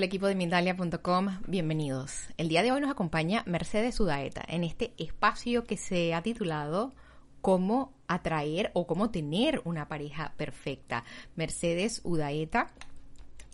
El equipo de Mindalia.com, bienvenidos. El día de hoy nos acompaña Mercedes Udaeta en este espacio que se ha titulado Cómo atraer o cómo tener una pareja perfecta. Mercedes Udaeta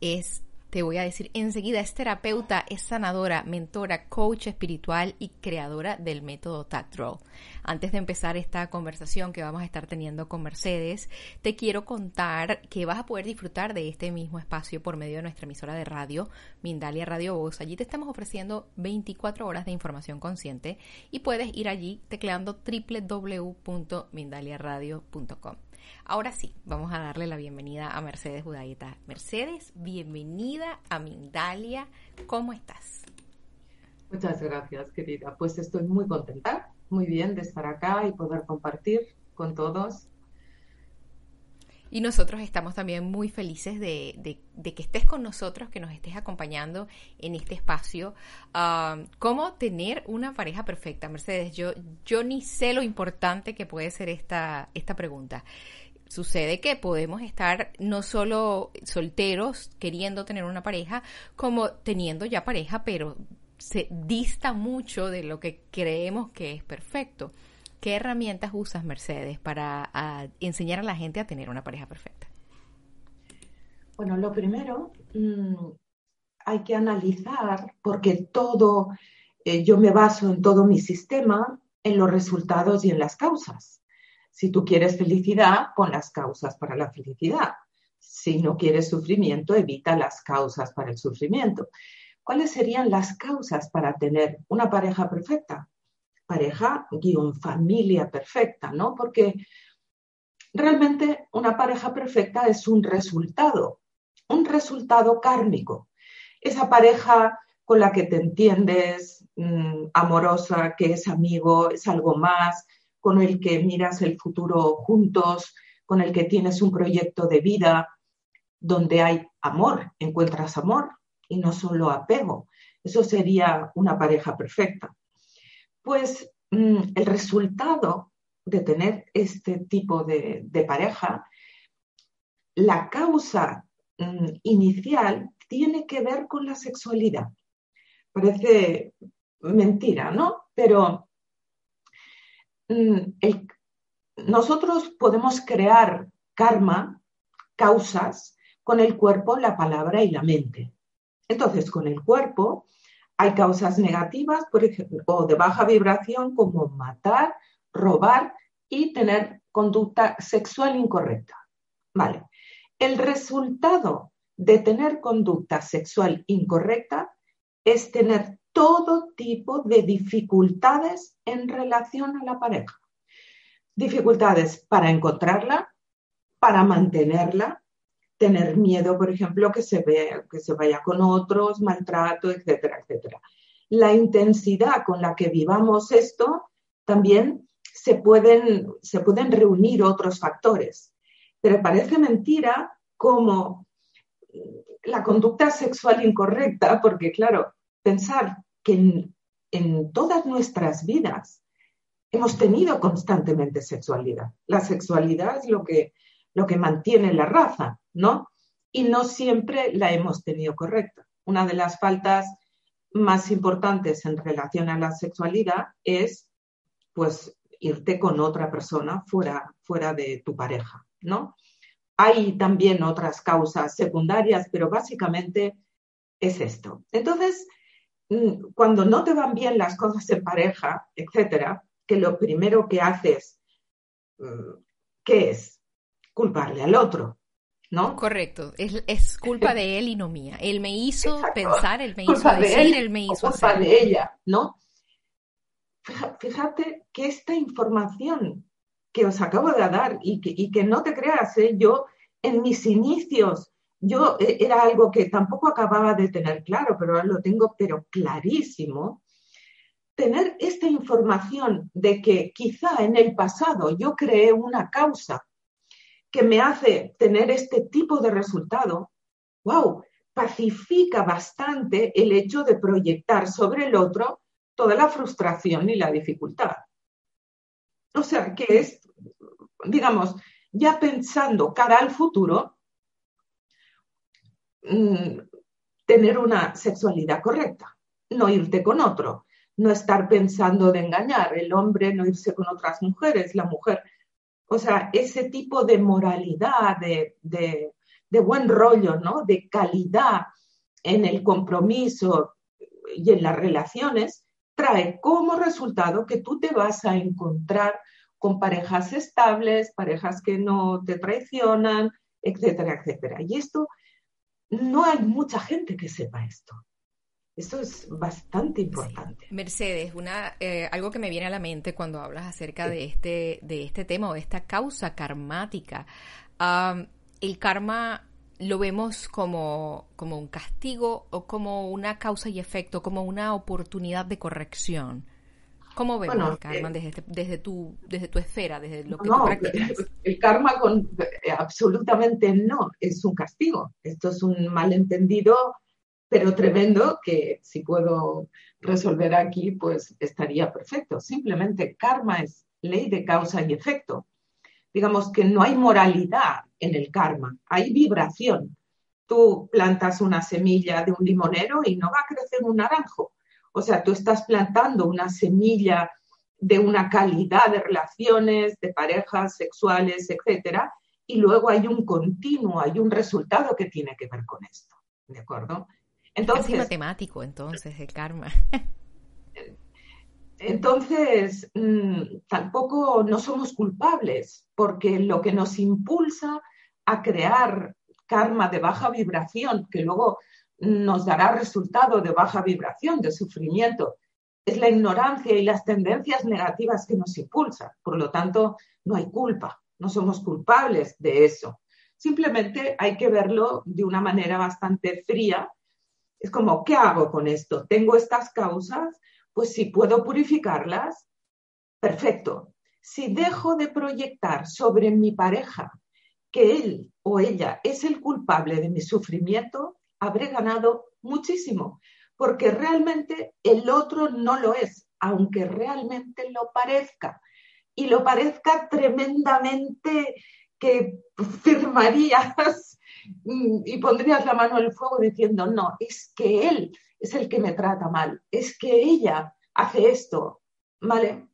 es te voy a decir enseguida, es terapeuta, es sanadora, mentora, coach espiritual y creadora del método Tactro. Antes de empezar esta conversación que vamos a estar teniendo con Mercedes, te quiero contar que vas a poder disfrutar de este mismo espacio por medio de nuestra emisora de radio, Mindalia Radio Voz. Allí te estamos ofreciendo 24 horas de información consciente y puedes ir allí tecleando www.mindaliaradio.com. Ahora sí, vamos a darle la bienvenida a Mercedes Judaita. Mercedes, bienvenida a Mindalia. ¿Cómo estás? Muchas gracias, querida. Pues estoy muy contenta, muy bien de estar acá y poder compartir con todos. Y nosotros estamos también muy felices de, que estés con nosotros, que nos estés acompañando en este espacio. ¿Cómo tener una pareja perfecta? Mercedes, yo, yo ni sé lo importante que puede ser esta, esta pregunta sucede que podemos estar no solo solteros queriendo tener una pareja, como teniendo ya pareja, pero se dista mucho de lo que creemos que es perfecto. ¿Qué herramientas usas, Mercedes, para enseñar a la gente a tener una pareja perfecta? Bueno, lo primero, mm, hay que analizar, porque todo, eh, yo me baso en todo mi sistema, en los resultados y en las causas. Si tú quieres felicidad, pon las causas para la felicidad. Si no quieres sufrimiento, evita las causas para el sufrimiento. ¿Cuáles serían las causas para tener una pareja perfecta? Pareja guion familia perfecta, ¿no? Porque realmente una pareja perfecta es un resultado, un resultado kármico. Esa pareja con la que te entiendes, mm, amorosa, que es amigo, es algo más, con el que miras el futuro juntos, con el que tienes un proyecto de vida donde hay amor, encuentras amor y no solo apego. Eso sería una pareja perfecta. Pues mm, el resultado de tener este tipo de, pareja, la causa mm, inicial tiene que ver con la sexualidad. Parece mentira, ¿no? Pero Mm, nosotros podemos crear karma, causas, con el cuerpo, la palabra y la mente. Entonces, con el cuerpo hay causas negativas por ejemplo, o de baja vibración como matar, robar y tener conducta sexual incorrecta. Vale. El resultado de tener conducta sexual incorrecta es tener todo tipo de dificultades en relación a la pareja. Dificultades para encontrarla, para mantenerla, tener miedo, por ejemplo, que se, que se vaya con otros, maltrato, etcétera, etcétera. La intensidad con la que vivamos esto también se pueden, se pueden reunir otros factores. Pero parece mentira como la conducta sexual incorrecta, porque claro, pensar que en, todas nuestras vidas hemos tenido constantemente sexualidad. La sexualidad es lo que, lo que mantiene la raza, ¿no? Y no siempre la hemos tenido correcta. Una de las faltas más importantes en relación a la sexualidad es, pues, irte con otra persona fuera, fuera de tu pareja, ¿no? Hay también otras causas secundarias, pero básicamente es esto. Entonces, mm, cuando no te van bien las cosas en pareja, etcétera, que lo primero que haces, mm, ¿qué es? Culparle al otro, ¿no? Correcto, es, culpa de él y no mía. Él me hizo pensar, él me hizo decir, él, me hizo culpa de ella, ¿no? Fíjate que esta información que os acabo de dar y que, y que no te creas, ¿eh? yo en mis inicios, yo eh, era algo que tampoco acababa de tener claro, pero ahora lo tengo pero clarísimo. Tener esta información de que quizá en el pasado yo creé una causa que me hace tener este tipo de resultado, wow, pacifica bastante el hecho de proyectar sobre el otro toda la frustración y la dificultad. O sea, que es, digamos, ya pensando cara al futuro, mm, tener una sexualidad correcta, no irte con otro, no estar pensando de engañar, el hombre no irse con otras mujeres, la mujer. O sea, ese tipo de moralidad, de, de buen rollo, ¿no? De calidad en el compromiso y en las relaciones, trae como resultado que tú te vas a encontrar con parejas estables, parejas que no te traicionan, etcétera, etcétera. Y esto, no hay mucha gente que sepa esto. Esto es bastante importante. Mercedes, una, eh, algo que me viene a la mente cuando hablas acerca de, este, de este tema o de esta causa karmática. el karma lo vemos como, como un castigo o como una causa y efecto, como una oportunidad de corrección. ¿Cómo vemos el karma eh, desde, desde, tu, desde tu esfera, desde lo que tú practicas? El karma con, eh, absolutamente no, es un castigo. Esto es un malentendido, pero tremendo, que si puedo resolver aquí, pues estaría perfecto. Simplemente karma es ley de causa y efecto. Digamos que no hay moralidad en el karma, hay vibración. Tú plantas una semilla de un limonero y no va a crecer un naranjo o sea, tú estás plantando una semilla de una calidad de relaciones, de parejas sexuales, etcétera, y luego hay un continuo, hay un resultado que tiene que ver con esto, ¿de acuerdo? Entonces, es matemático, entonces, el karma. Entonces, mm, tampoco no somos culpables, porque lo que nos impulsa a crear karma de baja vibración, que luego nos dará resultado de baja vibración, de sufrimiento. Es la ignorancia y las tendencias negativas que nos impulsan. Por lo tanto, no hay culpa, no somos culpables de eso. Simplemente hay que verlo de una manera bastante fría. Es como, ¿qué hago con esto? ¿Tengo estas causas? Pues si puedo purificarlas, perfecto. Si dejo de proyectar sobre mi pareja que él o ella es el culpable de mi sufrimiento, habré ganado muchísimo, porque realmente el otro no lo es, aunque realmente lo parezca. Y lo parezca tremendamente que firmarías y pondrías la mano el fuego diciendo, no, es que él es el que me trata mal, es que ella hace esto, ¿vale?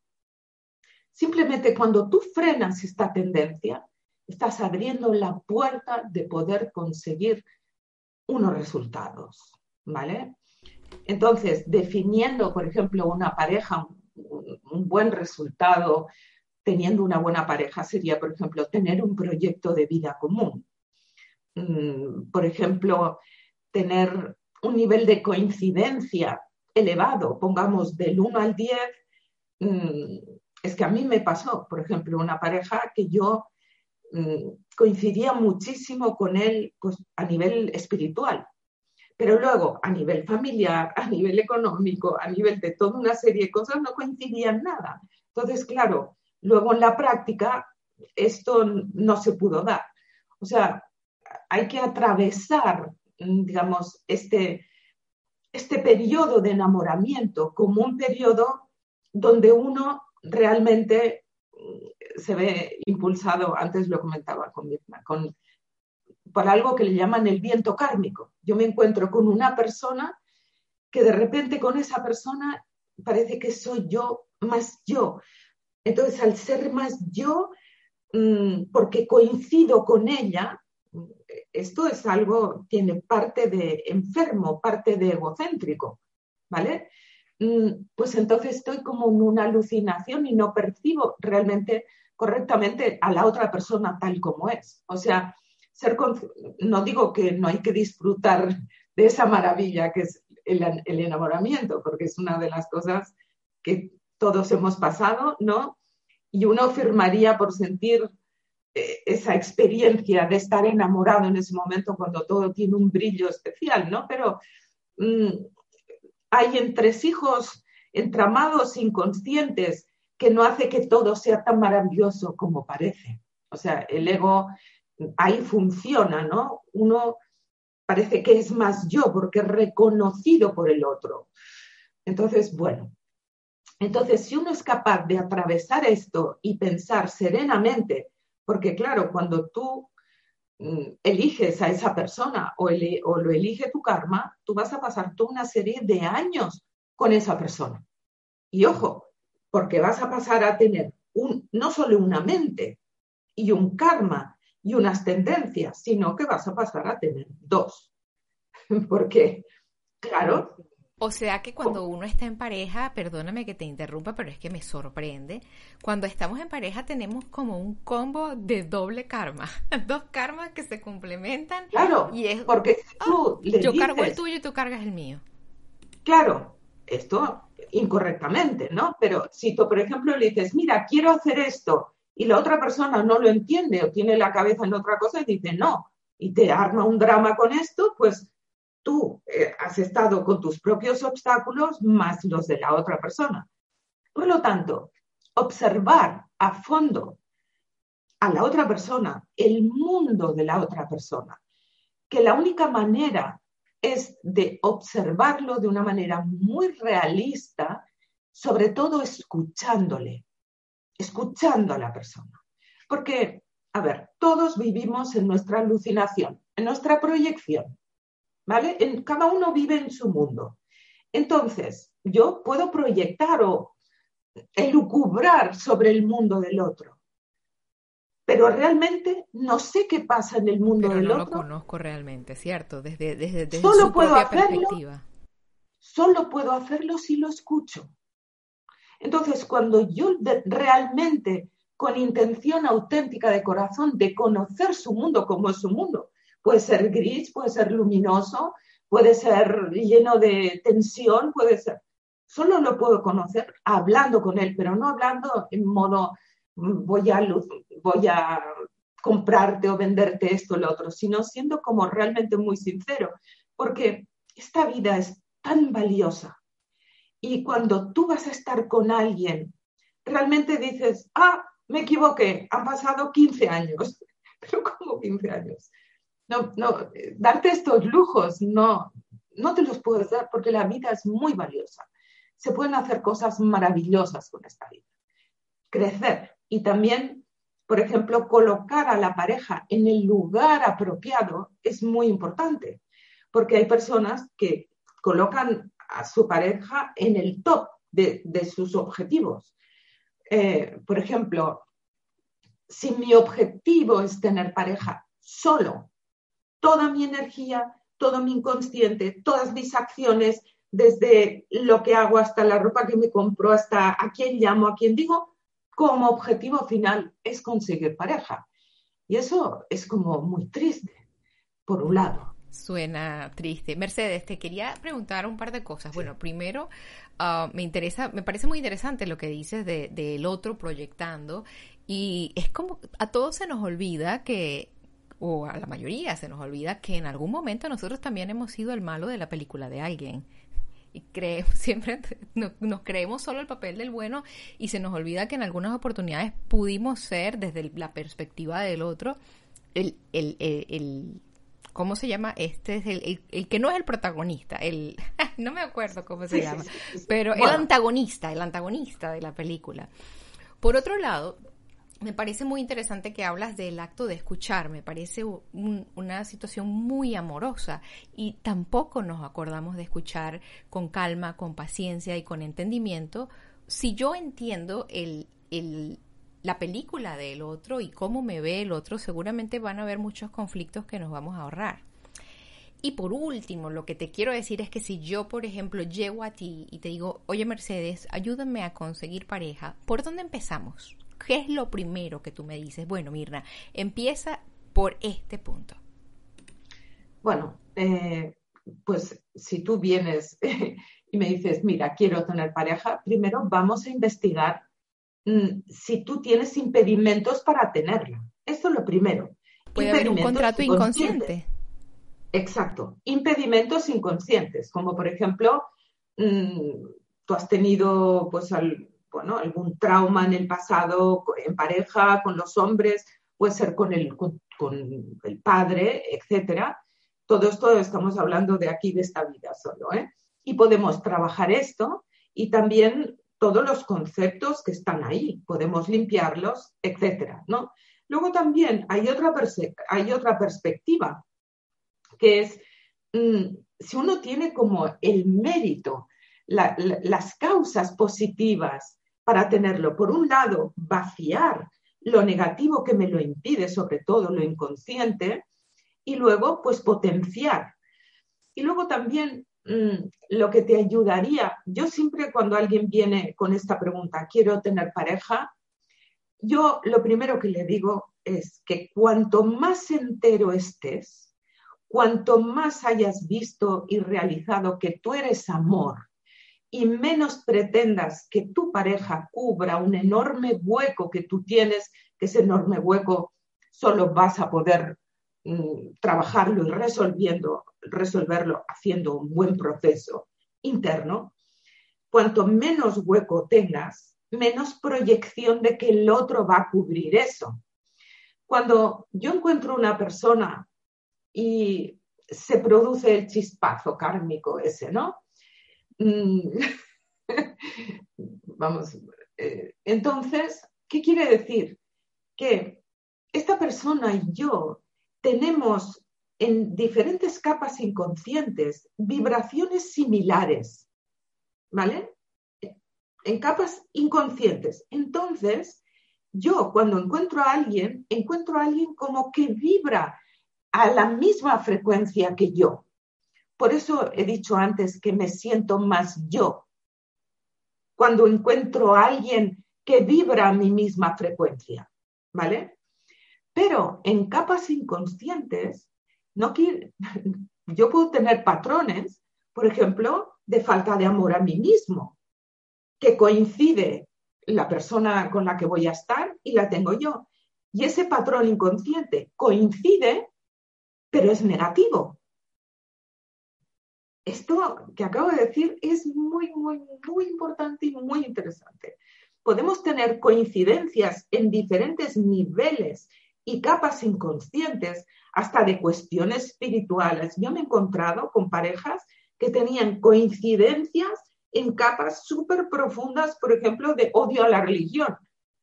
Simplemente cuando tú frenas esta tendencia, estás abriendo la puerta de poder conseguir unos resultados, ¿vale? Entonces, definiendo, por ejemplo, una pareja, un, buen resultado teniendo una buena pareja sería, por ejemplo, tener un proyecto de vida común. Mm, por ejemplo, tener un nivel de coincidencia elevado, pongamos del 1 al 10. Mm, es que a mí me pasó, por ejemplo, una pareja que yo mm, coincidía muchísimo con él pues, a nivel espiritual. Pero luego, a nivel familiar, a nivel económico, a nivel de toda una serie de cosas, no coincidían nada. Entonces, claro, luego en la práctica esto no se pudo dar. O sea, hay que atravesar, digamos, este, este periodo de enamoramiento como un periodo donde uno realmente se ve impulsado, antes lo comentaba con Mirna, con, por algo que le llaman el viento kármico. Yo me encuentro con una persona que de repente con esa persona parece que soy yo más yo. Entonces, al ser más yo, mm, porque coincido con ella, esto es algo, tiene parte de enfermo, parte de egocéntrico, ¿vale? Mm, pues entonces estoy como en una alucinación y no percibo realmente correctamente a la otra persona tal como es. O sea, ser no digo que no hay que disfrutar de esa maravilla que es el, el enamoramiento, porque es una de las cosas que todos hemos pasado, ¿no? Y uno firmaría por sentir esa experiencia de estar enamorado en ese momento cuando todo tiene un brillo especial, ¿no? Pero mm, hay entresijos entramados inconscientes que no hace que todo sea tan maravilloso como parece. O sea, el ego ahí funciona, ¿no? Uno parece que es más yo porque es reconocido por el otro. Entonces, bueno, entonces si uno es capaz de atravesar esto y pensar serenamente, porque claro, cuando tú mm, eliges a esa persona o, lo elige tu karma, tú vas a pasar toda una serie de años con esa persona. Y ojo, porque vas a pasar a tener un, no solo una mente y un karma y unas tendencias, sino que vas a pasar a tener dos. porque, claro, o sea que cuando uno está en pareja, perdóname que te interrumpa, pero es que me sorprende, cuando estamos en pareja tenemos como un combo de doble karma, dos karmas que se complementan. Claro, y es, porque tú ah, yo cargo el tuyo y tú cargas el mío. Claro, esto incorrectamente, ¿no? Pero si tú, por ejemplo, le dices, mira, quiero hacer esto, y la otra persona no lo entiende o tiene la cabeza en otra cosa y dice no, y te arma un drama con esto, pues tú eh, has estado con tus propios obstáculos más los de la otra persona. Por lo tanto, observar a fondo a la otra persona, el mundo de la otra persona, que la única manera es de observarlo de una manera muy realista, sobre todo escuchándole, escuchando a la persona. Porque, a ver, todos vivimos en nuestra alucinación, en nuestra proyección. ¿Vale? En, cada uno vive en su mundo. Entonces, yo puedo proyectar o elucubrar sobre el mundo del otro, pero realmente no sé qué pasa en el mundo del otro. No lo conozco realmente, ¿cierto? Desde, desde, solo su puedo propia hacerlo, perspectiva. Solo puedo hacerlo si lo escucho. Entonces, cuando yo realmente, con intención auténtica de corazón, de conocer su mundo como es su mundo, Puede ser gris, puede ser luminoso, puede ser lleno de tensión, puede ser. Solo lo puedo conocer hablando con él, pero no hablando en modo mm, voy a, voy a comprarte o venderte esto o lo otro, sino siendo como realmente muy sincero, porque esta vida es tan valiosa. Y cuando tú vas a estar con alguien, realmente dices, ah, me equivoqué, han pasado 15 años, pero ¿cómo 15 años? No, no, darte estos lujos, no, no te los puedes dar porque la vida es muy valiosa. Se pueden hacer cosas maravillosas con esta vida. Crecer y también, por ejemplo, colocar a la pareja en el lugar apropiado es muy importante, porque hay personas que colocan a su pareja en el top de, sus objetivos. Eh, por ejemplo, si mi objetivo es tener pareja solo toda mi energía, todo mi inconsciente, todas mis acciones, desde lo que hago hasta la ropa que me compro, hasta a quién llamo, a quién digo, como objetivo final es conseguir pareja. Y eso es como muy triste, por un lado. Suena triste. Mercedes, te quería preguntar un par de cosas. Bueno, primero, ah, me interesa, me parece muy interesante lo que dices del de, otro proyectando. Y es como a todos se nos olvida que o a la mayoría se nos olvida que en algún momento nosotros también hemos sido el malo de la película de alguien. Y creemos, siempre nos, creemos solo el papel del bueno y se nos olvida que en algunas oportunidades pudimos ser, desde la perspectiva del otro, el, el, el, ¿cómo se llama? Este es el, el, que no es el protagonista, el, no me acuerdo cómo se llama, pero el antagonista, el antagonista de la película. Por otro lado, me parece muy interesante que hablas del acto de escuchar, me parece una situación muy amorosa y tampoco nos acordamos de escuchar con calma, con paciencia y con entendimiento. Si yo entiendo el, la película del otro y cómo me ve el otro, seguramente van a haber muchos conflictos que nos vamos a ahorrar. Y por último, lo que te quiero decir es que si yo, por ejemplo, llego a ti y te digo, oye Mercedes, ayúdame a conseguir pareja, ¿por dónde empezamos? ¿Qué es lo primero que tú me dices? Bueno, Mirna, empieza por este punto. Bueno, eh, pues si tú vienes y me dices, mira, quiero tener pareja, primero vamos a investigar mm, si tú tienes impedimentos para tenerla. Esto es lo primero. Puede haber un contrato inconsciente. Exacto, impedimentos inconscientes, como por ejemplo, mm, tú has tenido pues bueno, algún trauma en el pasado en pareja, con los hombres, puede ser con el, con, el padre, etcétera. Todo esto estamos hablando de aquí, de esta vida solo, ¿eh? Y podemos trabajar esto y también todos los conceptos que están ahí, podemos limpiarlos, etcétera, ¿no? Luego también hay otra, hay otra perspectiva que es mm, si uno tiene como el mérito, las causas positivas para tenerlo, por un lado, vaciar lo negativo que me lo impide, sobre todo lo inconsciente, y luego, pues, potenciar. Y luego también mm, lo que te ayudaría, yo siempre cuando alguien viene con esta pregunta, quiero tener pareja, yo lo primero que le digo es que cuanto más entero estés, Cuanto más hayas visto y realizado que tú eres amor y menos pretendas que tu pareja cubra un enorme hueco que tú tienes, que ese enorme hueco solo vas a poder mm, trabajarlo y resolviendo, resolverlo haciendo un buen proceso interno, cuanto menos hueco tengas, menos proyección de que el otro va a cubrir eso. Cuando yo encuentro una persona y se produce el chispazo kármico ese, ¿no? Mm. Vamos, eh, entonces, ¿qué quiere decir? Que esta persona y yo tenemos en diferentes capas inconscientes vibraciones similares, ¿vale? En capas inconscientes. Entonces, yo cuando encuentro a alguien, encuentro a alguien como que vibra a la misma frecuencia que yo. Por eso he dicho antes que me siento más yo. Cuando encuentro a alguien que vibra a mi misma frecuencia, ¿vale? Pero en capas inconscientes, no yo puedo tener patrones, por ejemplo, de falta de amor a mí mismo, que coincide la persona con la que voy a estar y la tengo yo. Y ese patrón inconsciente coincide pero es negativo. Esto que acabo de decir es muy, muy, muy importante y muy interesante. Podemos tener coincidencias en diferentes niveles y capas inconscientes, hasta de cuestiones espirituales. Yo me he encontrado con parejas que tenían coincidencias en capas súper profundas, por ejemplo, de odio a la religión,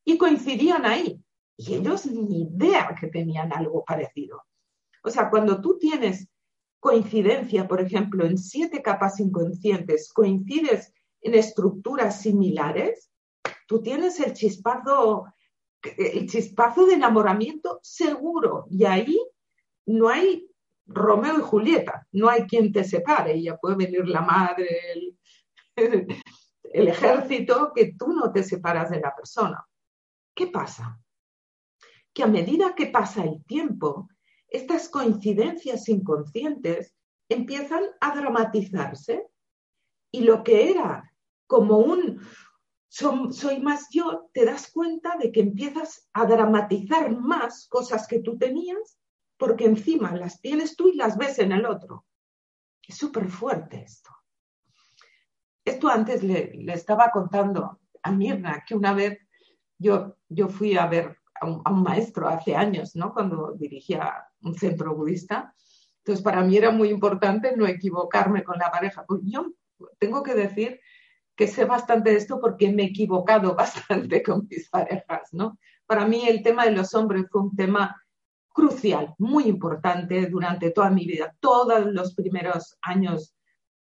y coincidían ahí. Y ellos ni idea que tenían algo parecido. O sea, cuando tú tienes coincidencia, por ejemplo, en siete capas inconscientes, coincides en estructuras similares, tú tienes el chispazo, el chispazo de enamoramiento seguro y ahí no hay Romeo y Julieta, no hay quien te separe, ya puede venir la madre, el, el ejército, que tú no te separas de la persona. ¿Qué pasa? Que a medida que pasa el tiempo, estas coincidencias inconscientes empiezan a dramatizarse y lo que era como un soy más yo, te das cuenta de que empiezas a dramatizar más cosas que tú tenías porque encima las tienes tú y las ves en el otro. Es súper fuerte esto. Esto antes le, estaba contando a Mirna que una vez yo, yo fui a ver a un, maestro hace años, ¿no? Cuando dirigía un centro budista. Entonces, para mí era muy importante no equivocarme con la pareja. Pues yo tengo que decir que sé bastante de esto porque me he equivocado bastante con mis parejas, ¿no? Para mí el tema de los hombres fue un tema crucial, muy importante durante toda mi vida, todos los primeros años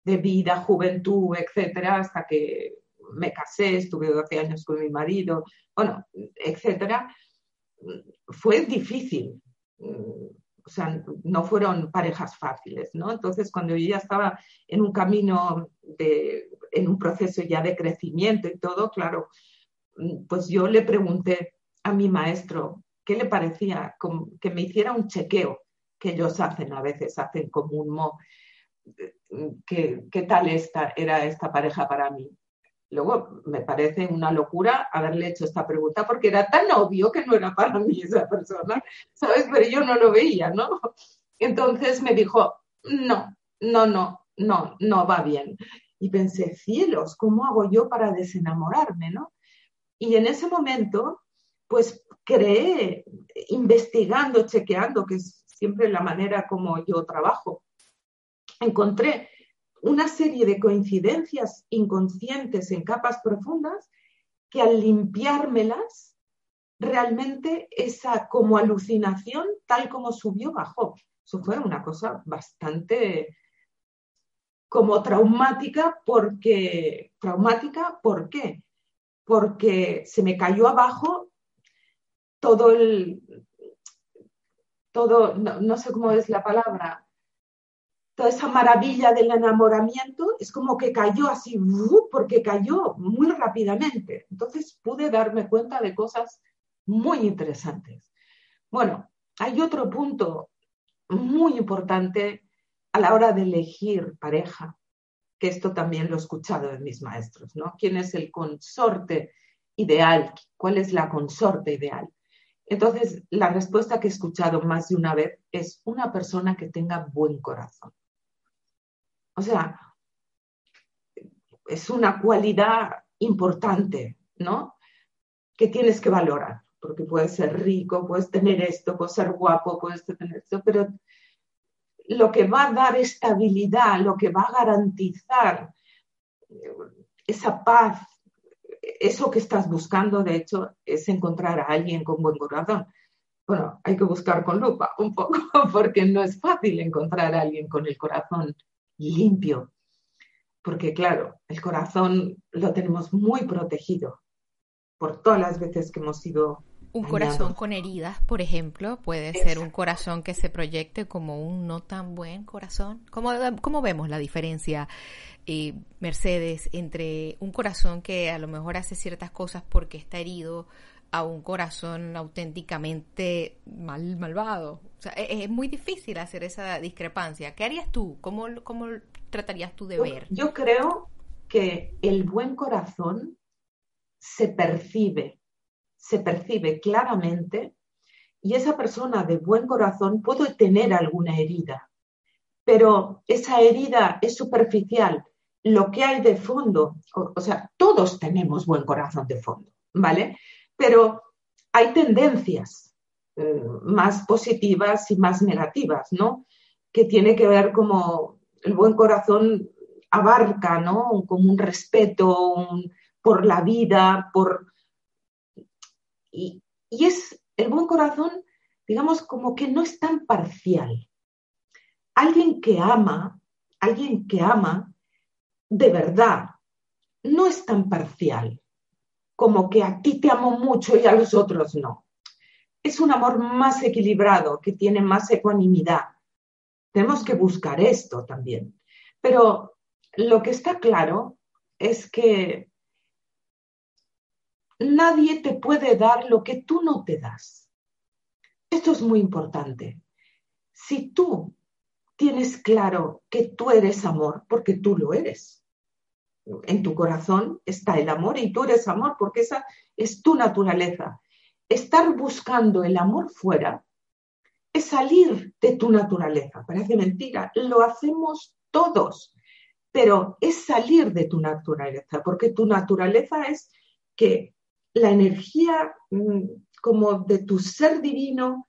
de vida, juventud, etcétera, hasta que me casé, estuve 12 años con mi marido, bueno, etcétera, fue difícil. O sea, no fueron parejas fáciles, ¿no? Entonces, cuando yo ya estaba en un camino de, en un proceso ya de crecimiento y todo, claro, pues yo le pregunté a mi maestro qué le parecía que me hiciera un chequeo que ellos hacen a veces, hacen como un mo, ¿qué, qué tal esta, era esta pareja para mí? Luego me parece una locura haberle hecho esta pregunta porque era tan obvio que no era para mí esa persona, ¿sabes? Pero yo no lo veía, ¿no? Entonces me dijo, no, no, no, no, no va bien. Y pensé, cielos, ¿cómo hago yo para desenamorarme, no? Y en ese momento, pues creé, investigando, chequeando, que es siempre la manera como yo trabajo, encontré una serie de coincidencias inconscientes en capas profundas que al limpiármelas, realmente esa como alucinación, tal como subió, bajó. Eso fue una cosa bastante como traumática porque, traumática, ¿por qué? Porque se me cayó abajo todo el, todo, no sé cómo es la palabra, toda esa maravilla del enamoramiento es como que cayó así, porque cayó muy rápidamente. Entonces pude darme cuenta de cosas muy interesantes. Bueno, hay otro punto muy importante a la hora de elegir pareja, que esto también lo he escuchado de mis maestros, ¿no? ¿Quién es el consorte ideal? ¿Cuál es la consorte ideal? Entonces, la respuesta que he escuchado más de una vez es una persona que tenga buen corazón. O sea, es una cualidad importante, ¿no? Que tienes que valorar, porque puedes ser rico, puedes tener esto, puedes ser guapo, puedes tener esto, pero lo que va a dar estabilidad, lo que va a garantizar esa paz, eso que estás buscando, de hecho, es encontrar a alguien con buen corazón. Bueno, hay que buscar con lupa un poco, porque no es fácil encontrar a alguien con el corazón limpio. Porque claro, el corazón lo tenemos muy protegido por todas las veces que hemos sido... Un corazón con heridas, por ejemplo, puede ser un corazón que se proyecte como un no tan buen corazón. ¿Cómo, cómo vemos la diferencia, eh, Mercedes, entre un corazón que a lo mejor hace ciertas cosas porque está herido a un corazón auténticamente mal, malvado. O sea, e-, es, muy difícil hacer esa discrepancia. ¿Qué harías tú? ¿Cómo, cómo tratarías tú de ver? Yo creo que el buen corazón se percibe, se percibe claramente y esa persona de buen corazón puede tener alguna herida, pero esa herida es superficial. Lo que hay de fondo, o, o sea, todos tenemos buen corazón de fondo, ¿vale? Pero hay tendencias eh, más positivas y más negativas, ¿no? Que tiene que ver como el buen corazón abarca, ¿no? Como un respeto por la vida, por... Y, y es el buen corazón, digamos, como que no es tan parcial. Alguien que ama, alguien que ama de verdad, no es tan parcial como que a ti te amo mucho y a los otros no. Es un amor más equilibrado, que tiene más ecuanimidad. Tenemos que buscar esto también. Pero lo que está claro es que nadie te puede dar lo que tú no te das. Esto es muy importante. Si tú tienes claro que tú eres amor, porque tú lo eres, en tu corazón está el amor y tú eres amor porque esa es tu naturaleza. Estar buscando el amor fuera es salir de tu naturaleza. Parece mentira, lo hacemos todos, pero es salir de tu naturaleza, porque tu naturaleza es que la energía mm, como de tu ser divino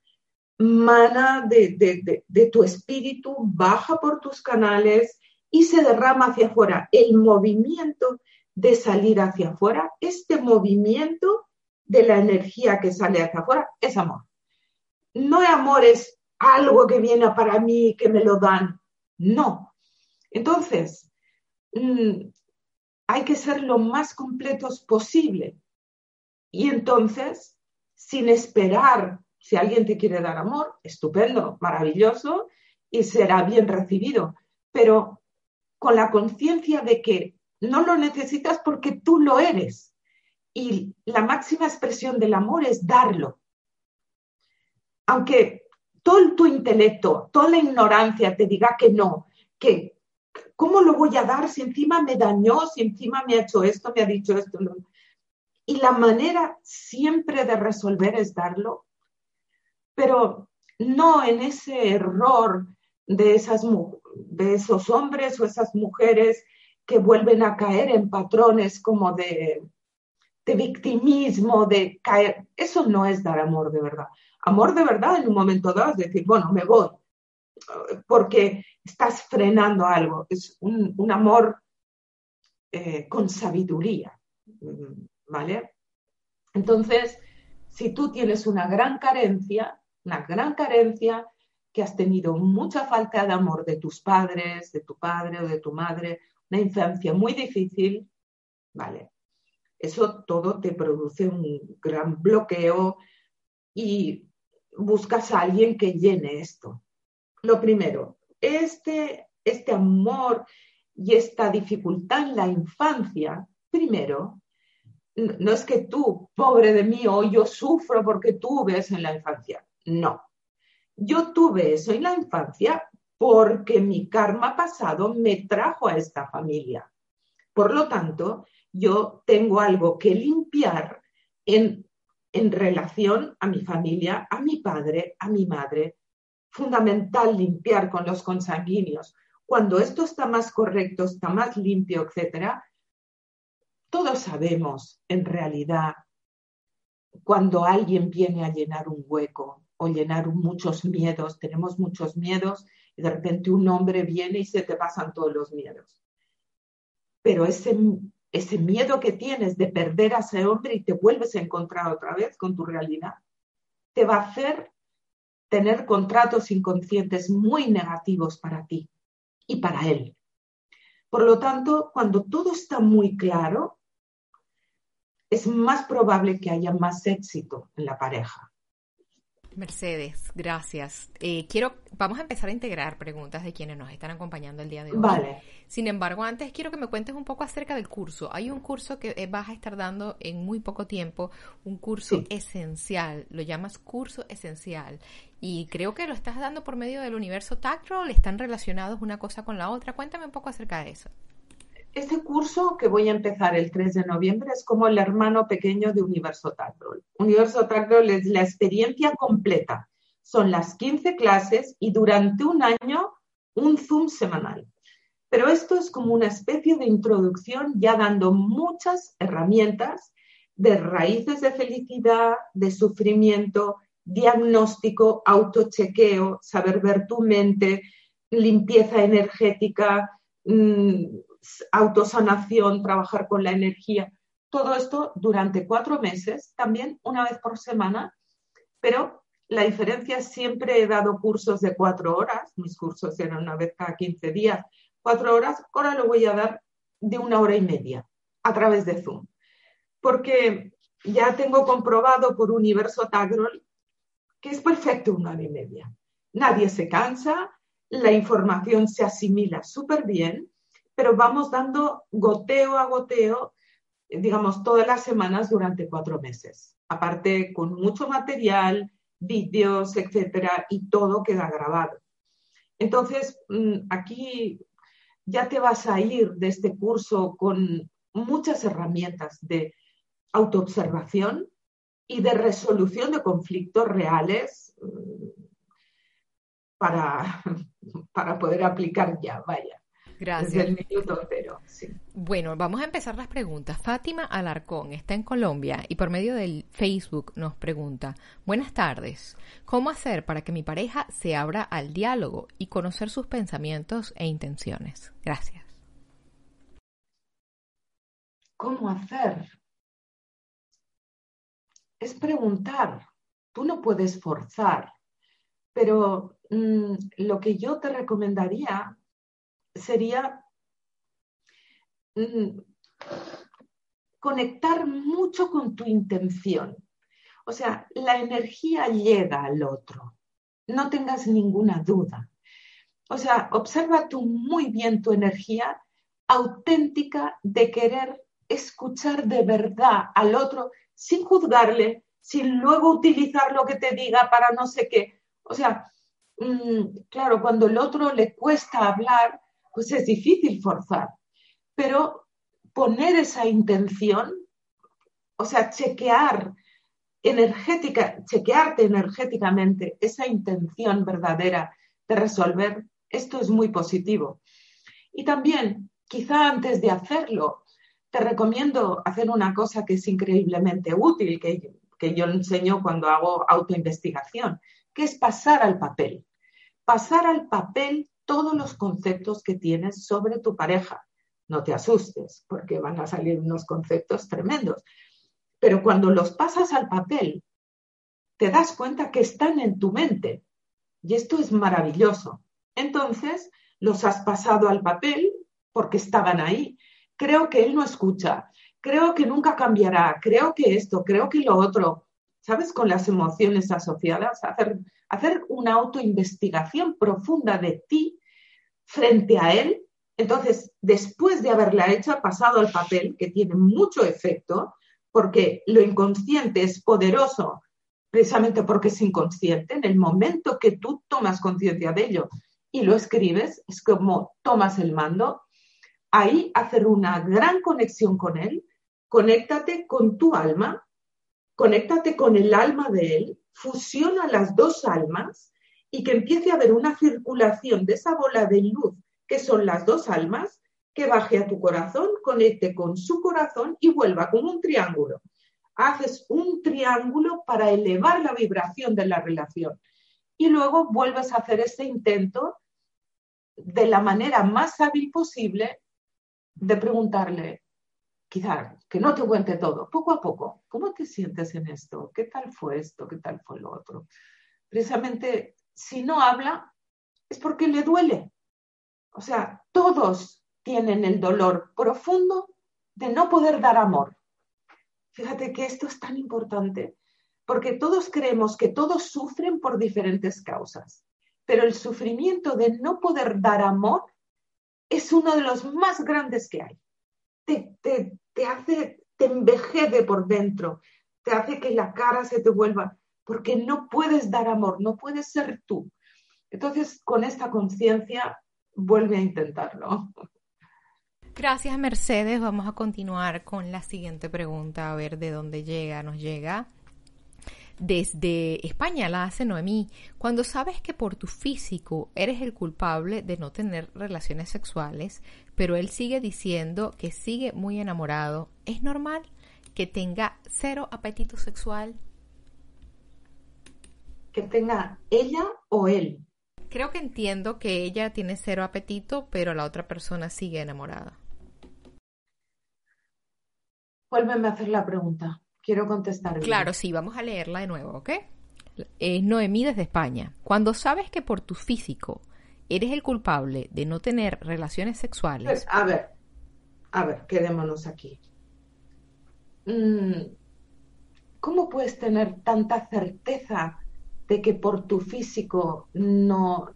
mana de, de tu espíritu, baja por tus canales, y se derrama hacia afuera. El movimiento de salir hacia afuera, este movimiento de la energía que sale hacia afuera es amor. No es amor, es algo que viene para mí, que me lo dan. No. Entonces, mm, hay que ser lo más completos posible. Y entonces, sin esperar, si alguien te quiere dar amor, estupendo, maravilloso, y será bien recibido, pero con la conciencia de que no lo necesitas porque tú lo eres. Y la máxima expresión del amor es darlo. Aunque todo tu intelecto, toda la ignorancia te diga que no, que ¿cómo lo voy a dar si encima me dañó, si encima me ha hecho esto, me ha dicho esto? Y la manera siempre de resolver es darlo, pero no en ese error de, esas, de esos hombres o esas mujeres que vuelven a caer en patrones como de, de victimismo, de caer. Eso no es dar amor de verdad. Amor de verdad en un momento dado es decir, bueno, me voy, porque estás frenando algo. Es un, amor eh, con sabiduría, ¿vale? Entonces, si tú tienes una gran carencia, una gran carencia, que has tenido mucha falta de amor de tus padres, de tu padre o de tu madre, una infancia muy difícil, ¿vale? Eso todo te produce un gran bloqueo y buscas a alguien que llene esto. Lo primero, este, este amor y esta dificultad en la infancia, primero, no es que tú, pobre de mí, o yo sufro porque tuve eso en la infancia. No. Yo tuve eso en la infancia porque mi karma pasado me trajo a esta familia. Por lo tanto, yo tengo algo que limpiar en, relación a mi familia, a mi padre, a mi madre. Fundamental limpiar con los consanguíneos. Cuando esto está más correcto, está más limpio, etcétera, todos sabemos en realidad cuando alguien viene a llenar un hueco o llenar muchos miedos, tenemos muchos miedos y de repente un hombre viene y se te pasan todos los miedos. Pero ese, ese miedo que tienes de perder a ese hombre y te vuelves a encontrar otra vez con tu realidad, te va a hacer tener contratos inconscientes muy negativos para ti y para él. Por lo tanto, cuando todo está muy claro, es más probable que haya más éxito en la pareja. Mercedes, gracias. Eh, quiero, vamos a empezar a integrar preguntas de quienes nos están acompañando el día de hoy. Vale. Sin embargo, antes quiero que me cuentes un poco acerca del curso. Hay un curso que eh, vas a estar dando en muy poco tiempo, un curso esencial. Lo llamas curso esencial. Y creo que lo estás dando por medio del universo Tactro. ¿Están relacionados una cosa con la otra? Cuéntame un poco acerca de eso. Este curso que voy a empezar el 3 de noviembre es como el hermano pequeño de Universo Tacrol. Universo Tacrol es la experiencia completa. Son las 15 clases y durante un año un Zoom semanal. Pero esto es como una especie de introducción ya dando muchas herramientas de raíces de felicidad, de sufrimiento, diagnóstico, autochequeo, saber ver tu mente, limpieza energética, mm, autosanación, trabajar con la energía, todo esto durante cuatro meses, también una vez por semana, pero la diferencia es siempre he dado cursos de cuatro horas, mis cursos eran una vez cada 15 días, cuatro horas, ahora lo voy a dar de una hora y media a través de Zoom, porque ya tengo comprobado por Universo Tagrol que es perfecto una hora y media. Nadie se cansa, la información se asimila súper bien pero vamos dando goteo a goteo, digamos, todas las semanas durante cuatro meses. Aparte, con mucho material, vídeos, etcétera, y todo queda grabado. Entonces, mm, aquí ya te vas a ir de este curso con muchas herramientas de autoobservación y de resolución de conflictos reales mm, para, para poder aplicar ya, vaya. Gracias. el minuto Bueno, vamos a empezar las preguntas. Fátima Alarcón está en Colombia y por medio del Facebook nos pregunta, buenas tardes, ¿cómo hacer para que mi pareja se abra al diálogo y conocer sus pensamientos e intenciones? Gracias. ¿Cómo hacer? Es preguntar. Tú no puedes forzar, pero mm, lo que yo te recomendaría sería mm, conectar mucho con tu intención. O sea, la energía llega al otro. No tengas ninguna duda. O sea, observa tú muy bien tu energía auténtica de querer escuchar de verdad al otro sin juzgarle, sin luego utilizar lo que te diga para no sé qué. O sea, mm, claro, cuando el otro le cuesta hablar, pues es difícil forzar. Pero poner esa intención, o sea, chequear energética, chequearte energéticamente esa intención verdadera de resolver, esto es muy positivo. Y también, quizá antes de hacerlo, te recomiendo hacer una cosa que es increíblemente útil, que, que yo enseño cuando hago autoinvestigación, que es pasar al papel. Pasar al papel todos los conceptos que tienes sobre tu pareja no te asustes, porque van a salir unos conceptos tremendos. Pero cuando los pasas al papel, te das cuenta que están en tu mente. Y esto es maravilloso. Entonces, los has pasado al papel porque estaban ahí. Creo que él no escucha. Creo que nunca cambiará. Creo que esto, creo que lo otro. ¿Sabes? Con las emociones asociadas, hacer, hacer una autoinvestigación profunda de ti frente a él entonces, después de haberla hecho, ha pasado al papel, que tiene mucho efecto, porque lo inconsciente es poderoso precisamente porque es inconsciente. En el momento que tú tomas conciencia de ello y lo escribes, es como tomas el mando. Ahí hacer una gran conexión con él, conéctate con tu alma, conéctate con el alma de él, fusiona las dos almas y que empiece a haber una circulación de esa bola de luz que son las dos almas, que baje a tu corazón, conecte con su corazón y vuelva como un triángulo. Haces un triángulo para elevar la vibración de la relación y luego vuelves a hacer ese intento de la manera más hábil posible de preguntarle, quizá que no te cuente todo, poco a poco, ¿cómo te sientes en esto? ¿Qué tal fue esto? ¿Qué tal fue lo otro? Precisamente, si no habla, es porque le duele, o sea, todos tienen el dolor profundo de no poder dar amor. Fíjate que esto es tan importante, porque todos creemos que todos sufren por diferentes causas, pero el sufrimiento de no poder dar amor es uno de los más grandes que hay. Te, te, hace, te envejece por dentro, te hace que la cara se te vuelva, porque no puedes dar amor, no puedes ser tú. Entonces, con esta conciencia vuelve a intentarlo. Gracias, Mercedes. Vamos a continuar con la siguiente pregunta, a ver de dónde llega. Nos llega desde España, la hace Noemí. Cuando sabes que por tu físico eres el culpable de no tener relaciones sexuales, pero él sigue diciendo que sigue muy enamorado, ¿es normal que tenga cero apetito sexual? Que tenga ella o él. Creo que entiendo que ella tiene cero apetito, pero la otra persona sigue enamorada. Vuélveme a hacer la pregunta. Quiero contestar. Claro, sí, vamos a leerla de nuevo, ¿ok? Es Noemí desde España. Cuando sabes que por tu físico eres el culpable de no tener relaciones sexuales. a ver, a ver, quedémonos aquí. Mm, ¿Cómo puedes tener tanta certeza de que por tu físico no,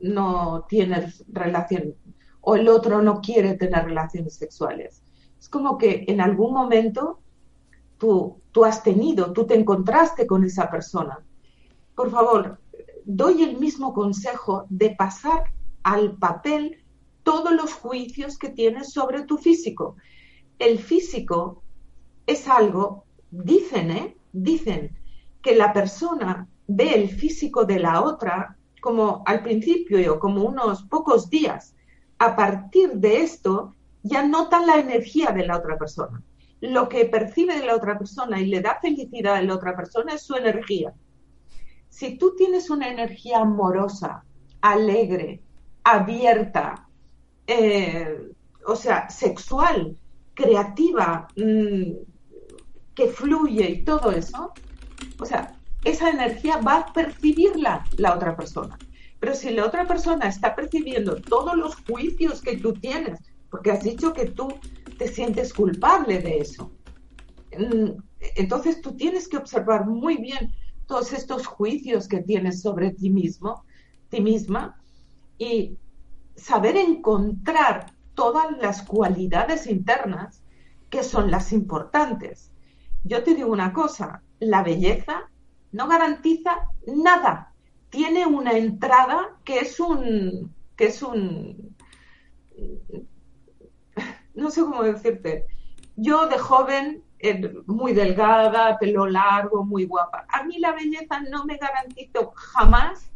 no tienes relación o el otro no quiere tener relaciones sexuales. Es como que en algún momento tú, tú has tenido, tú te encontraste con esa persona. Por favor, doy el mismo consejo de pasar al papel todos los juicios que tienes sobre tu físico. El físico es algo, dicen, ¿eh? Dicen que la persona ve el físico de la otra como al principio, como unos pocos días. A partir de esto, ya notan la energía de la otra persona. Lo que percibe de la otra persona y le da felicidad a la otra persona es su energía. Si tú tienes una energía amorosa, alegre, abierta, eh, o sea, sexual, creativa, mm, que fluye y todo eso, o sea, esa energía va a percibirla la otra persona. Pero si la otra persona está percibiendo todos los juicios que tú tienes, porque has dicho que tú te sientes culpable de eso. Mm, entonces tú tienes que observar muy bien todos estos juicios que tienes sobre ti mismo, ti misma, y saber encontrar todas las cualidades internas que son las importantes. Yo te digo una cosa, la belleza no garantiza nada. Tiene una entrada que es un, que es un, no sé cómo decirte. Yo de joven, eh, muy delgada, pelo largo, muy guapa. A mí la belleza no me garantizó jamás,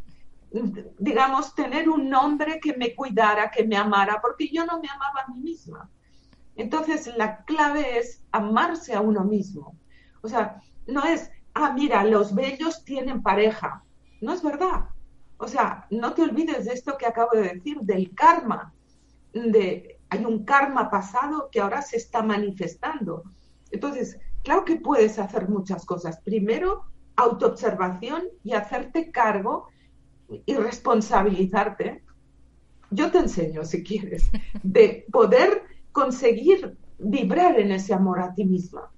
digamos, tener un nombre que me cuidara, que me amara, porque yo no me amaba a mí misma. Entonces, la clave es amarse a uno mismo. O sea, no es, ah, mira, los bellos tienen pareja. No es verdad. O sea, no te olvides de esto que acabo de decir, del karma. De, hay un karma pasado que ahora se está manifestando. Entonces, claro que puedes hacer muchas cosas. Primero, autoobservación y hacerte cargo y responsabilizarte. Yo te enseño, si quieres, de poder conseguir vibrar en ese amor a ti misma.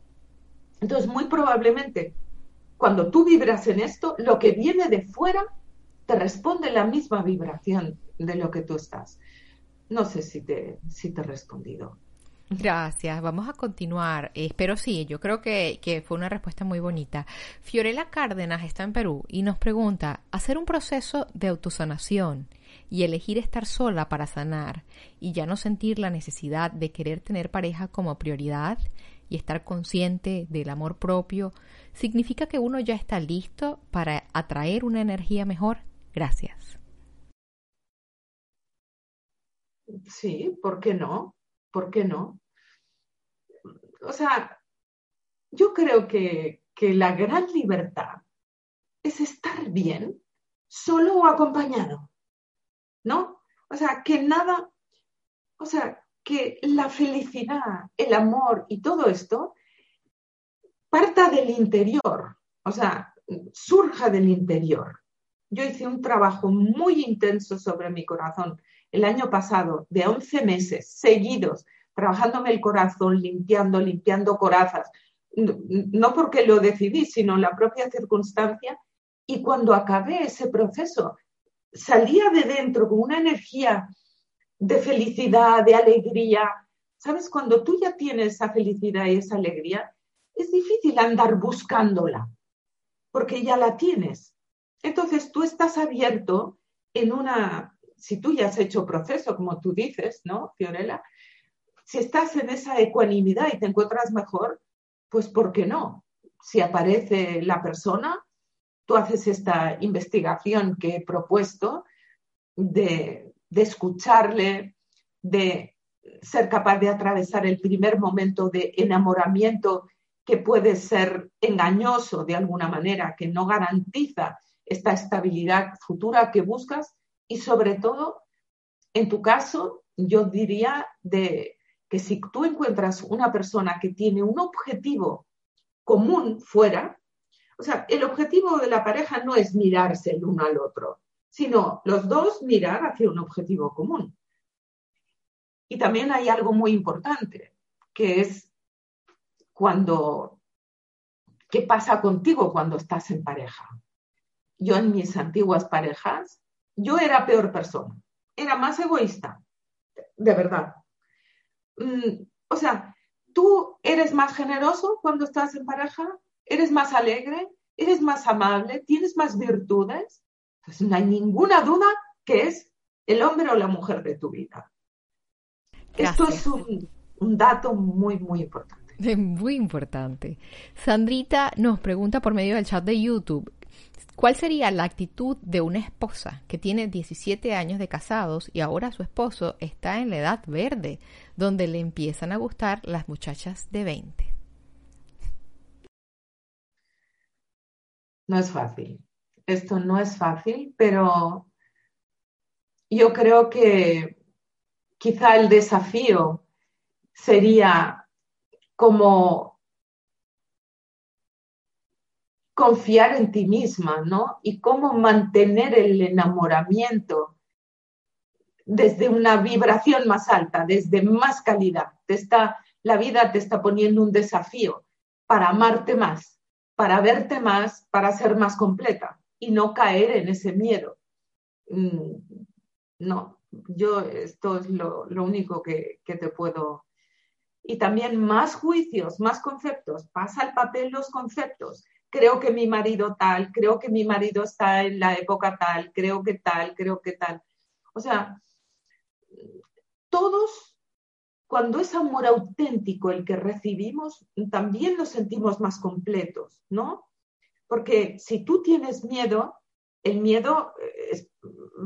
Entonces, muy probablemente, cuando tú vibras en esto, lo que viene de fuera te responde la misma vibración de lo que tú estás. No sé si te, si te he respondido. Gracias. Vamos a continuar. espero sí, yo creo que, que, fue una respuesta muy bonita. Fiorella Cárdenas está en Perú y nos pregunta, hacer un proceso de autosanación y elegir estar sola para sanar y ya no sentir la necesidad de querer tener pareja como prioridad y estar consciente del amor propio, significa que uno ya está listo para atraer una energía mejor. Gracias. Sí, ¿por qué no? ¿Por qué no? O sea, yo creo que, que la gran libertad es estar bien, solo o acompañado. ¿no? O sea, que nada, o sea, que la felicidad, el amor y todo esto parta del interior, o sea, surja del interior. Yo hice un trabajo muy intenso sobre mi corazón el año pasado, de 11 meses seguidos, trabajándome el corazón, limpiando, limpiando corazas, no porque lo decidí, sino la propia circunstancia. Y cuando acabé ese proceso, salía de dentro con una energía de felicidad, de alegría. ¿Sabes? Cuando tú ya tienes esa felicidad y esa alegría, es difícil andar buscándola, porque ya la tienes. Entonces tú estás abierto en una, si tú ya has hecho proceso, como tú dices, ¿no, Fiorella? Si estás en esa ecuanimidad y te encuentras mejor, pues ¿por qué no? Si aparece la persona, tú haces esta investigación que he propuesto de, escucharle, de ser capaz de atravesar el primer momento de enamoramiento que puede ser engañoso de alguna manera, que no garantiza esta estabilidad futura que buscas. Y sobre todo, en tu caso, yo diría de que si tú encuentras una persona que tiene un objetivo común fuera, o sea, el objetivo de la pareja no es mirarse el uno al otro, sino los dos mirar hacia un objetivo común. Y también hay algo muy importante, que es cuando, ¿qué pasa contigo cuando estás en pareja? Yo en mis antiguas parejas, yo era peor persona, era más egoísta, de verdad. Mm, o sea, tú eres más generoso cuando estás en pareja, eres más alegre, eres más amable, tienes más virtudes, pues no hay ninguna duda que es el hombre o la mujer de tu vida. Esto es un, un dato muy, muy importante. Muy importante. Sandrita nos pregunta por medio del chat de YouTube, ¿cuál sería la actitud de una esposa que tiene 17 años de casados y ahora su esposo está en la edad verde, donde le empiezan a gustar las muchachas de 20? no es fácil. Esto no es fácil, pero yo creo que quizá el desafío sería como confiar en ti misma, ¿no? Y cómo mantener el enamoramiento desde una vibración más alta, desde más calidad, de esta la vida te está poniendo un desafío para amarte más, para verte más, para ser más completa y no caer en ese miedo. Mm, no, yo esto es lo, único que, que te puedo y también más juicios, más conceptos. Pasa al papel los conceptos. Creo que mi marido tal, creo que mi marido está en la época tal, creo que tal, creo que tal. O sea, todos, cuando es amor auténtico el que recibimos, también nos sentimos más completos, ¿no? Porque si tú tienes miedo, el miedo eh,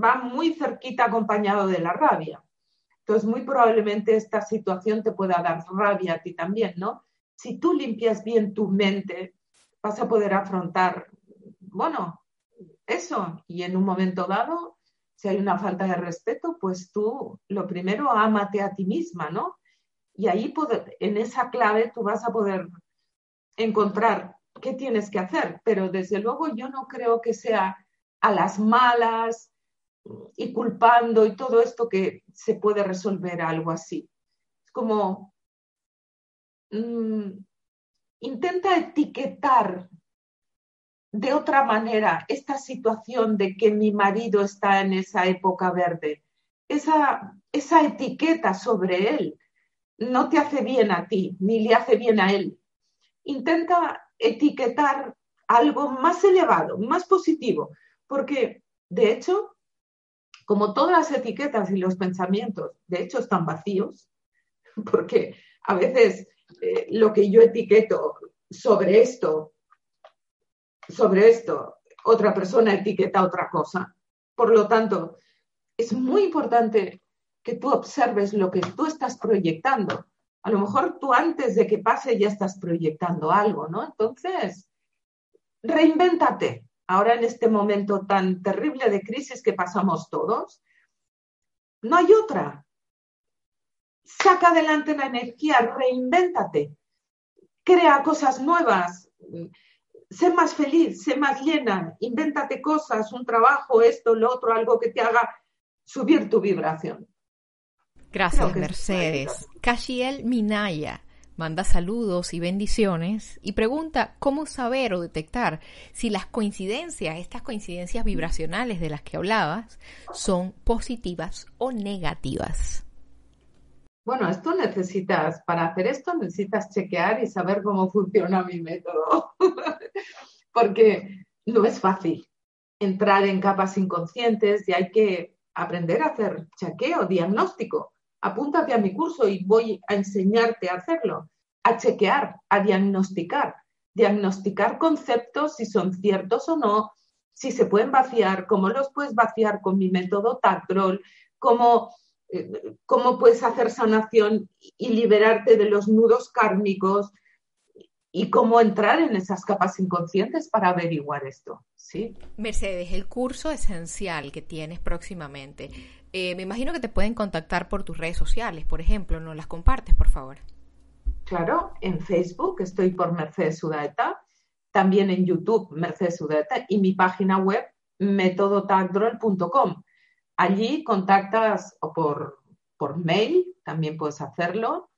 va muy cerquita acompañado de la rabia. Entonces, muy probablemente esta situación te pueda dar rabia a ti también, ¿no? Si tú limpias bien tu mente, vas a poder afrontar, bueno, eso. Y en un momento dado, si hay una falta de respeto, pues tú lo primero ámate a ti misma, ¿no? Y ahí en esa clave tú vas a poder encontrar qué tienes que hacer. Pero desde luego yo no creo que sea a las malas, y culpando y todo esto que se puede resolver algo así. Es como, mm, intenta etiquetar de otra manera esta situación de que mi marido está en esa época verde. Esa, esa etiqueta sobre él no te hace bien a ti, ni le hace bien a él. Intenta etiquetar algo más elevado, más positivo, porque de hecho como todas las etiquetas y los pensamientos, de hecho, están vacíos, porque a veces eh, lo que yo etiqueto sobre esto, sobre esto, otra persona etiqueta otra cosa. Por lo tanto, es muy importante que tú observes lo que tú estás proyectando. A lo mejor tú antes de que pase ya estás proyectando algo, ¿no? Entonces, reinvéntate, ahora en este momento tan terrible de crisis que pasamos todos, no hay otra. Saca adelante la energía, reinvéntate, crea cosas nuevas, sé más feliz, sé más llena, invéntate cosas, un trabajo, esto, lo otro, algo que te haga subir tu vibración. Gracias, Mercedes. Cashiel Minaya manda saludos y bendiciones y pregunta cómo saber o detectar si las coincidencias, estas coincidencias vibracionales de las que hablabas, son positivas o negativas. Bueno, esto necesitas, para hacer esto necesitas chequear y saber cómo funciona mi método, porque no es fácil entrar en capas inconscientes y hay que aprender a hacer chequeo, diagnóstico apúntate a mi curso y voy a enseñarte a hacerlo, a chequear, a diagnosticar, diagnosticar conceptos si son ciertos o no, si se pueden vaciar, cómo los puedes vaciar con mi método Tactrol, cómo, eh, cómo puedes hacer sanación y liberarte de los nudos kármicos y cómo entrar en esas capas inconscientes para averiguar esto. ¿sí? Mercedes, el curso esencial que tienes próximamente, eh, me imagino que te pueden contactar por tus redes sociales, por ejemplo, ¿no las compartes, por favor? Claro, en Facebook estoy por Mercedes Sudaeta, también en YouTube Mercedes Sudaeta y mi página web metodotagdrol.com. Allí contactas o por, por mail, también puedes hacerlo,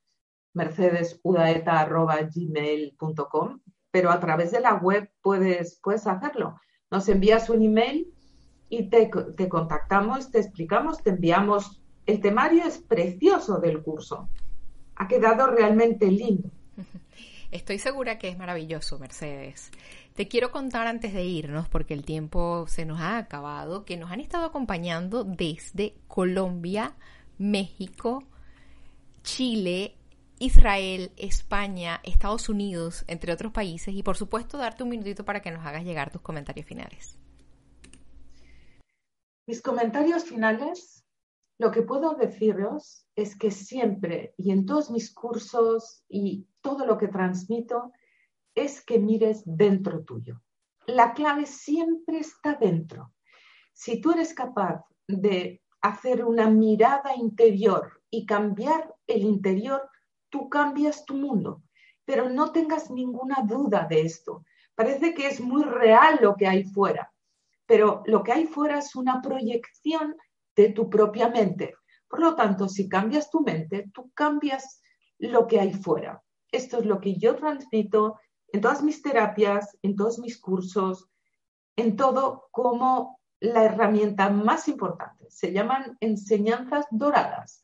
mercedesudaeta.gmail.com, pero a través de la web puedes, puedes hacerlo. Nos envías un email y te, contactamos, te explicamos, te enviamos. El temario es precioso del curso. Ha quedado realmente lindo. Estoy segura que es maravilloso, Mercedes. Te quiero contar antes de irnos, porque el tiempo se nos ha acabado, que nos han estado acompañando desde Colombia, México, Chile, Israel, España, Estados Unidos, entre otros países, y por supuesto darte un minutito para que nos hagas llegar tus comentarios finales. Mis comentarios finales, lo que puedo deciros es que siempre y en todos mis cursos y todo lo que transmito es que mires dentro tuyo. La clave siempre está dentro. Si tú eres capaz de hacer una mirada interior y cambiar el interior, tú cambias tu mundo. Pero no tengas ninguna duda de esto. Parece que es muy real lo que hay fuera, pero lo que hay fuera es una proyección de tu propia mente. Por lo tanto, si cambias tu mente, tú cambias lo que hay fuera. Esto es lo que yo transmito en todas mis terapias, en todos mis cursos, en todo como la herramienta más importante. Se llaman enseñanzas doradas,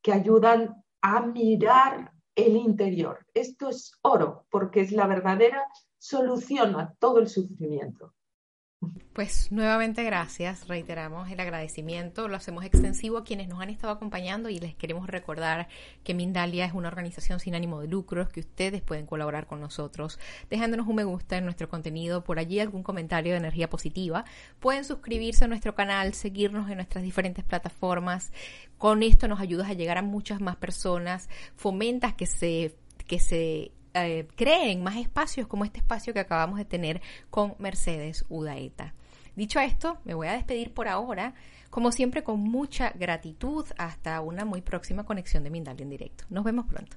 que ayudan a mirar el interior. Esto es oro, porque es la verdadera solución a todo el sufrimiento. Pues nuevamente gracias, reiteramos el agradecimiento, lo hacemos extensivo a quienes nos han estado acompañando y les queremos recordar que Mindalia es una organización sin ánimo de lucros, que ustedes pueden colaborar con nosotros dejándonos un me gusta en nuestro contenido, por allí algún comentario de energía positiva, pueden suscribirse a nuestro canal, seguirnos en nuestras diferentes plataformas, con esto nos ayudas a llegar a muchas más personas, fomentas que se que se eh, creen más espacios como este espacio que acabamos de tener con Mercedes Udaeta. Dicho esto, me voy a despedir por ahora, como siempre con mucha gratitud, hasta una muy próxima conexión de Mindalia en directo. Nos vemos pronto.